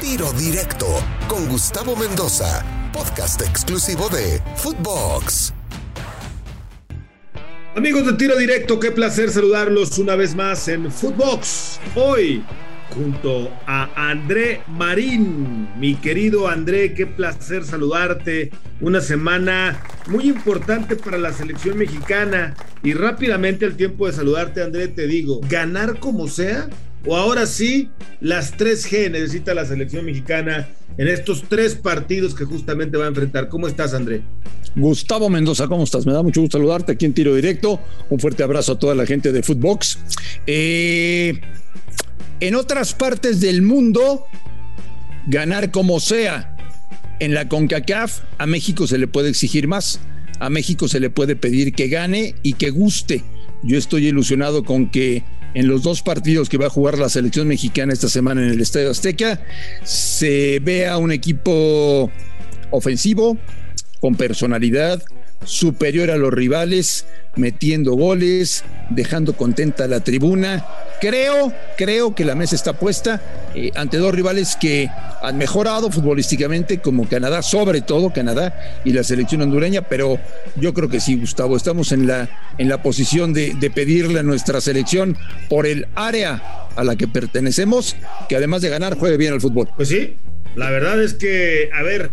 Tiro Directo con Gustavo Mendoza, podcast exclusivo de Footbox. Amigos de Tiro Directo, qué placer saludarlos una vez más en Footbox. Hoy, junto a André Marín. Mi querido André, qué placer saludarte. Una semana muy importante para la selección mexicana. Y rápidamente al tiempo de saludarte, André, te digo, ganar como sea o ahora sí, las 3G necesita la selección mexicana en estos tres partidos que justamente va a enfrentar. ¿Cómo estás, André? Gustavo Mendoza, ¿cómo estás? Me da mucho gusto saludarte aquí en Tiro Directo. Un fuerte abrazo a toda la gente de Footbox. Eh, en otras partes del mundo, ganar como sea. En la CONCACAF, a México se le puede exigir más. A México se le puede pedir que gane y que guste. Yo estoy ilusionado con que en los dos partidos que va a jugar la selección mexicana esta semana en el Estadio Azteca, se vea un equipo ofensivo, con personalidad, superior a los rivales, metiendo goles, dejando contenta la tribuna. Creo, creo que la mesa está puesta eh, ante dos rivales que han mejorado futbolísticamente, como Canadá, sobre todo Canadá y la selección hondureña, pero yo creo que sí, Gustavo, estamos en la, en la posición de, de pedirle a nuestra selección por el área a la que pertenecemos, que además de ganar, juegue bien al fútbol. Pues sí, la verdad es que, a ver,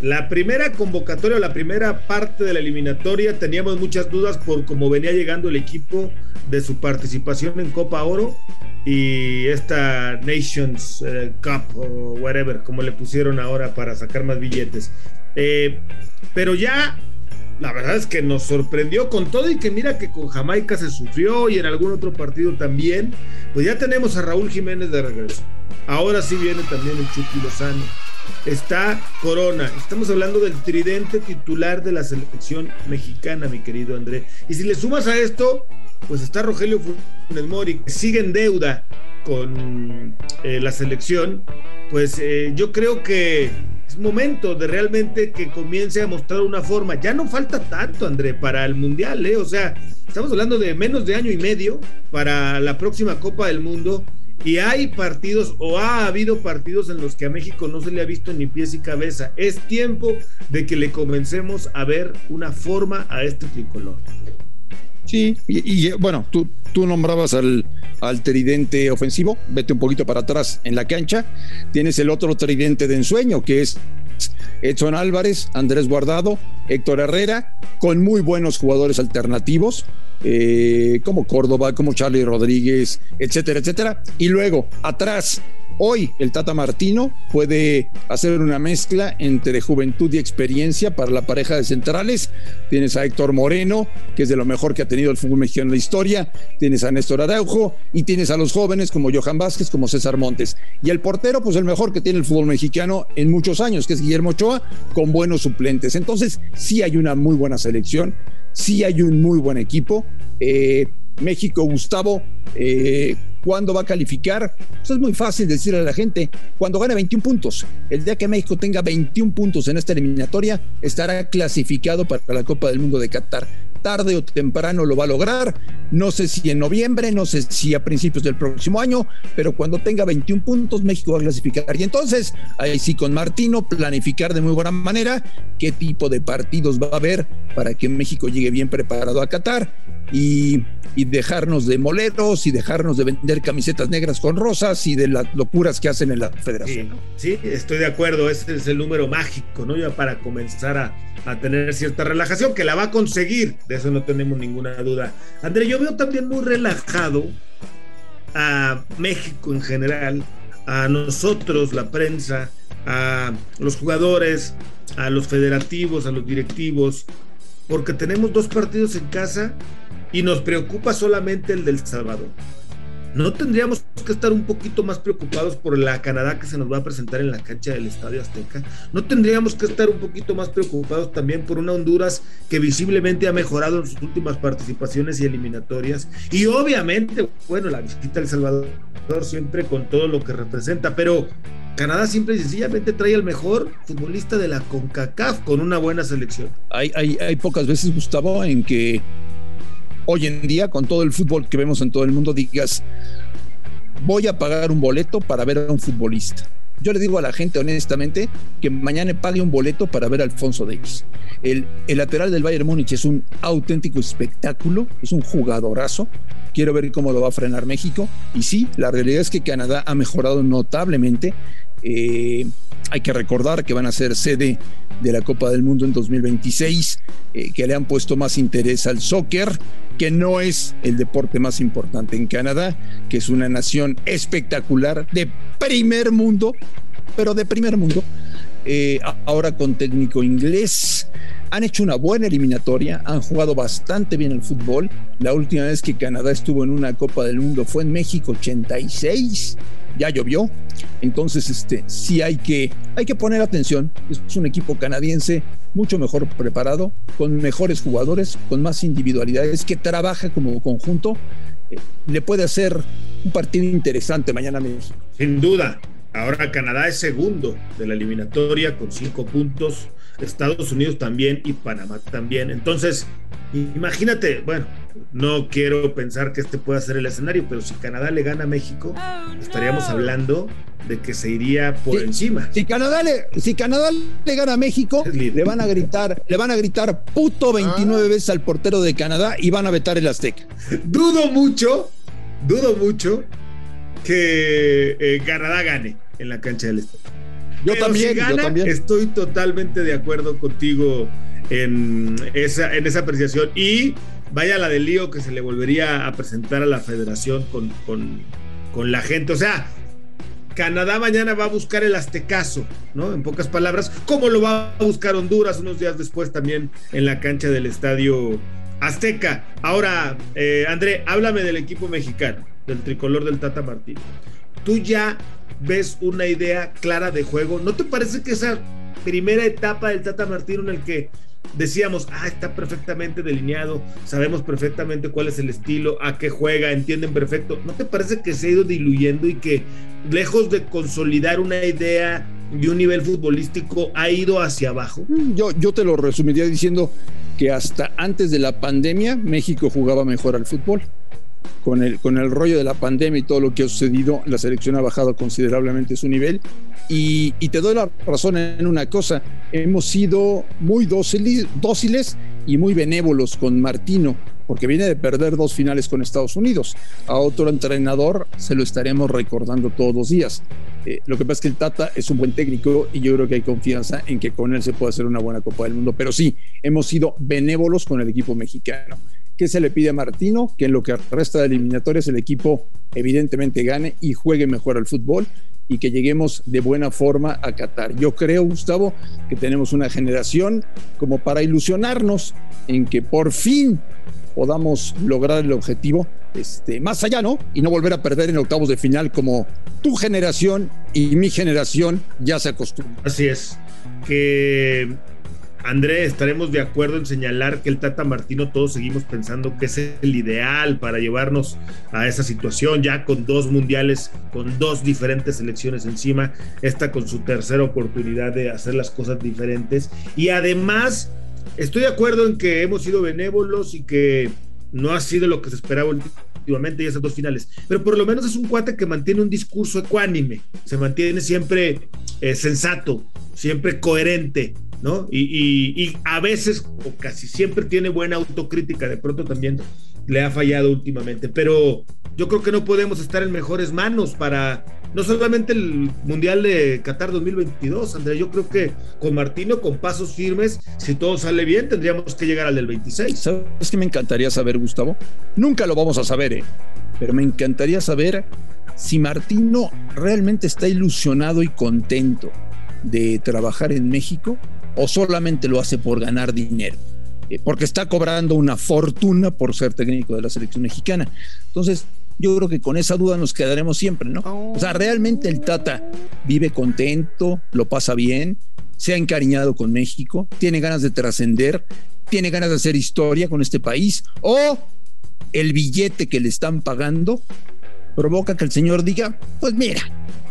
la primera convocatoria, la primera parte de la eliminatoria, teníamos muchas dudas por cómo venía llegando el equipo de su participación en Copa Oro y esta Nations eh, Cup o whatever, como le pusieron ahora para sacar más billetes. Eh, pero ya, la verdad es que nos sorprendió con todo y que mira que con Jamaica se sufrió y en algún otro partido también. Pues ya tenemos a Raúl Jiménez de regreso. Ahora sí viene también el Chucky Lozano está Corona. Estamos hablando del tridente titular de la selección mexicana, mi querido André. Y si le sumas a esto, pues está Rogelio Funes Mori, que sigue en deuda con eh, la selección. Pues eh, yo creo que es momento de realmente que comience a mostrar una forma. Ya no falta tanto, André, para el Mundial, ¿eh? O sea, estamos hablando de menos de año y medio para la próxima Copa del Mundo y hay partidos o ha habido partidos en los que a México no se le ha visto ni pies y cabeza. Es tiempo de que le comencemos a ver una forma a este tricolor. Sí, y, bueno, tú, tú nombrabas al, al, tridente ofensivo, vete un poquito para atrás en la cancha, tienes el otro tridente de ensueño, que es Edson Álvarez, Andrés Guardado, Héctor Herrera, con muy buenos jugadores alternativos, eh, como Córdoba, como Charlie Rodríguez, etcétera, etcétera. Y luego, atrás, Hoy el Tata Martino puede hacer una mezcla entre juventud y experiencia para la pareja de centrales. Tienes a Héctor Moreno, que es de lo mejor que ha tenido el fútbol mexicano en la historia. Tienes a Néstor Araujo y tienes a los jóvenes como Johan Vázquez, como César Montes. Y el portero, pues el mejor que tiene el fútbol mexicano en muchos años, que es Guillermo Ochoa, con buenos suplentes. Entonces, sí hay una muy buena selección, sí hay un muy buen equipo. Eh, México, Gustavo, eh, ¿cuándo va a calificar? Pues es muy fácil decirle a la gente, cuando gane 21 puntos. El día que México tenga 21 puntos en esta eliminatoria, estará clasificado para la Copa del Mundo de Qatar tarde o temprano lo va a lograr. No sé si en noviembre, no sé si a principios del próximo año, pero cuando tenga 21 puntos, México va a clasificar. Y entonces, ahí sí, con Martino, planificar de muy buena manera qué tipo de partidos va a haber para que México llegue bien preparado a Qatar y, y dejarnos de moleros y dejarnos de vender camisetas negras con rosas y de las locuras que hacen en la federación. Sí, sí estoy de acuerdo, ese es el número mágico, ¿no? Ya para comenzar a, a tener cierta relajación, que la va a conseguir, de eso no tenemos ninguna duda. André, yo veo también muy relajado a México en general, a nosotros, la prensa, a los jugadores, a los federativos, a los directivos, porque tenemos dos partidos en casa y nos preocupa solamente el del Salvador. ¿No tendríamos que estar un poquito más preocupados por la Canadá que se nos va a presentar en la cancha del Estadio Azteca? ¿No tendríamos que estar un poquito más preocupados también por una Honduras que visiblemente ha mejorado en sus últimas participaciones y eliminatorias? Y obviamente, bueno, la visita del Salvador siempre con todo lo que representa, pero Canadá simple y sencillamente trae el mejor futbolista de la CONCACAF con una buena selección. Hay pocas veces, Gustavo, en que hoy en día, con todo el fútbol que vemos en todo el mundo, digas, voy a pagar un boleto para ver a un futbolista. yo le digo a la gente honestamente que mañana pague un boleto para ver a Alfonso Davis. El, el lateral del Bayern Múnich es un auténtico espectáculo, es un jugadorazo. Quiero ver cómo lo va a frenar México. Y sí, la realidad es que Canadá ha mejorado notablemente. Eh, hay que recordar que van a ser sede de la Copa del Mundo en 2026, eh, que le han puesto más interés al soccer, que no es el deporte más importante en Canadá, que es una nación espectacular de primer mundo, pero de primer mundo. Eh, ahora con técnico inglés. Han hecho una buena eliminatoria, han jugado bastante bien el fútbol. La última vez que Canadá estuvo en una Copa del Mundo fue en México 86 ya llovió. Entonces, este, sí hay que, hay que poner atención. Es un equipo canadiense mucho mejor preparado, con mejores jugadores, con más individualidades, que trabaja como conjunto. Eh, le puede hacer un partido interesante mañana México. Sin duda. Ahora Canadá es segundo de la eliminatoria con cinco puntos. Estados Unidos también y Panamá también. Entonces, imagínate, bueno, no quiero pensar que este pueda ser el escenario, pero si Canadá le gana a México, estaríamos hablando de que se iría por encima. Si Canadá le, si Canadá le gana a México, le van a gritar, le van a gritar puto 29 ah. veces al portero de Canadá y van a vetar el Azteca. Dudo mucho, dudo mucho que eh, Canadá gane en la cancha del Estado. Yo también, yo también. Estoy totalmente de acuerdo contigo en esa, en esa apreciación. Y vaya la del lío que se le volvería a presentar a la federación con, con, con la gente. O sea, Canadá mañana va a buscar el Aztecaso, ¿no? En pocas palabras, como lo va a buscar Honduras unos días después también en la cancha del estadio Azteca. Ahora, eh, André, háblame del equipo mexicano, del tricolor del Tata Martín. Tú ya ves una idea clara de juego. ¿No te parece que esa primera etapa del Tata Martino en el que decíamos, ah, está perfectamente delineado, sabemos perfectamente cuál es el estilo, a qué juega, entienden perfecto. ¿No te parece que se ha ido diluyendo y que lejos de consolidar una idea y un nivel futbolístico ha ido hacia abajo? Mm, yo, yo te lo resumiría diciendo que hasta antes de la pandemia México jugaba mejor al fútbol con el, con el rollo de la pandemia y todo lo que ha sucedido, la selección ha bajado considerablemente su nivel. Y, te doy la razón en una cosa, hemos sido muy dóciles, dóciles y muy benévolos con Martino, porque viene de perder dos finales con Estados Unidos. A otro entrenador se lo estaremos recordando todos los días. Eh, lo que pasa es que el Tata es un buen técnico y yo creo que hay confianza en que con él se puede hacer una buena Copa del Mundo. Pero sí, hemos sido benévolos con el equipo mexicano. ¿Qué se le pide a Martino? Que en lo que resta de eliminatorias el equipo evidentemente gane y juegue mejor al fútbol y que lleguemos de buena forma a Qatar. Yo creo, Gustavo, que tenemos una generación como para ilusionarnos en que por fin podamos lograr el objetivo este, más allá, ¿no? Y no volver a perder en octavos de final como tu generación y mi generación ya se acostumbra. Así es. Que André, estaremos de acuerdo en señalar que el Tata Martino todos seguimos pensando que es el ideal para llevarnos a esa situación, ya con dos mundiales, con dos diferentes selecciones encima, esta con su tercera oportunidad de hacer las cosas diferentes. Y además, estoy de acuerdo en que hemos sido benévolos y que no ha sido lo que se esperaba últimamente y esas dos finales, pero por lo menos es un cuate que mantiene un discurso ecuánime, se mantiene siempre eh, sensato, siempre coherente ¿no? Y, a veces, o casi siempre, tiene buena autocrítica, de pronto también le ha fallado últimamente, pero yo creo que no podemos estar en mejores manos para no solamente el Mundial de Qatar 2022, Andrea, yo creo que con Martino, con pasos firmes, si todo sale bien, tendríamos que llegar al del 26. ¿Sabes qué me encantaría saber, Gustavo? Nunca lo vamos a saber, ¿eh? pero me encantaría saber si Martino realmente está ilusionado y contento de trabajar en México o solamente lo hace por ganar dinero, eh, porque está cobrando una fortuna por ser técnico de la selección mexicana. Entonces, yo creo que con esa duda nos quedaremos siempre, ¿no? O sea, realmente el Tata vive contento, lo pasa bien, se ha encariñado con México, tiene ganas de trascender, tiene ganas de hacer historia con este país, o el billete que le están pagando provoca que el señor diga, pues mira,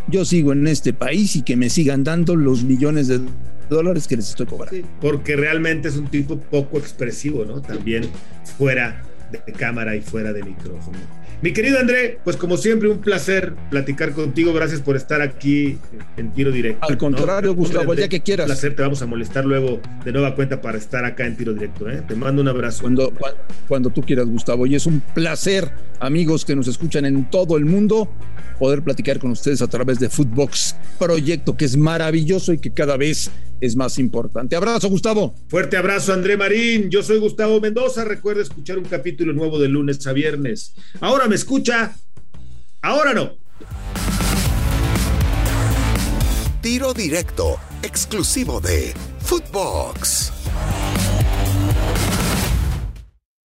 yo sigo en este país y que me sigan dando los millones de dólares que les estoy cobrando. porque realmente es un tipo poco expresivo, ¿no? También fuera de cámara y fuera de micrófono. Mi querido André, pues como siempre, un placer platicar contigo. Gracias por estar aquí en tiro directo. Al contrario, Gustavo, ya que quieras. Un placer, te vamos a molestar luego de nueva cuenta para estar acá en tiro directo. ¿eh? Te mando un abrazo. Cuando, cuando tú quieras, Gustavo. Y es un placer, amigos que nos escuchan en todo el mundo, poder platicar con ustedes a través de Footbox, proyecto que es maravilloso y que cada vez es más importante. Abrazo, Gustavo. Fuerte abrazo, André Marín. Yo soy Gustavo Mendoza. Recuerda escuchar un capítulo nuevo de lunes a viernes. Ahora me escucha, ahora no. Tiro directo, exclusivo de Footbox.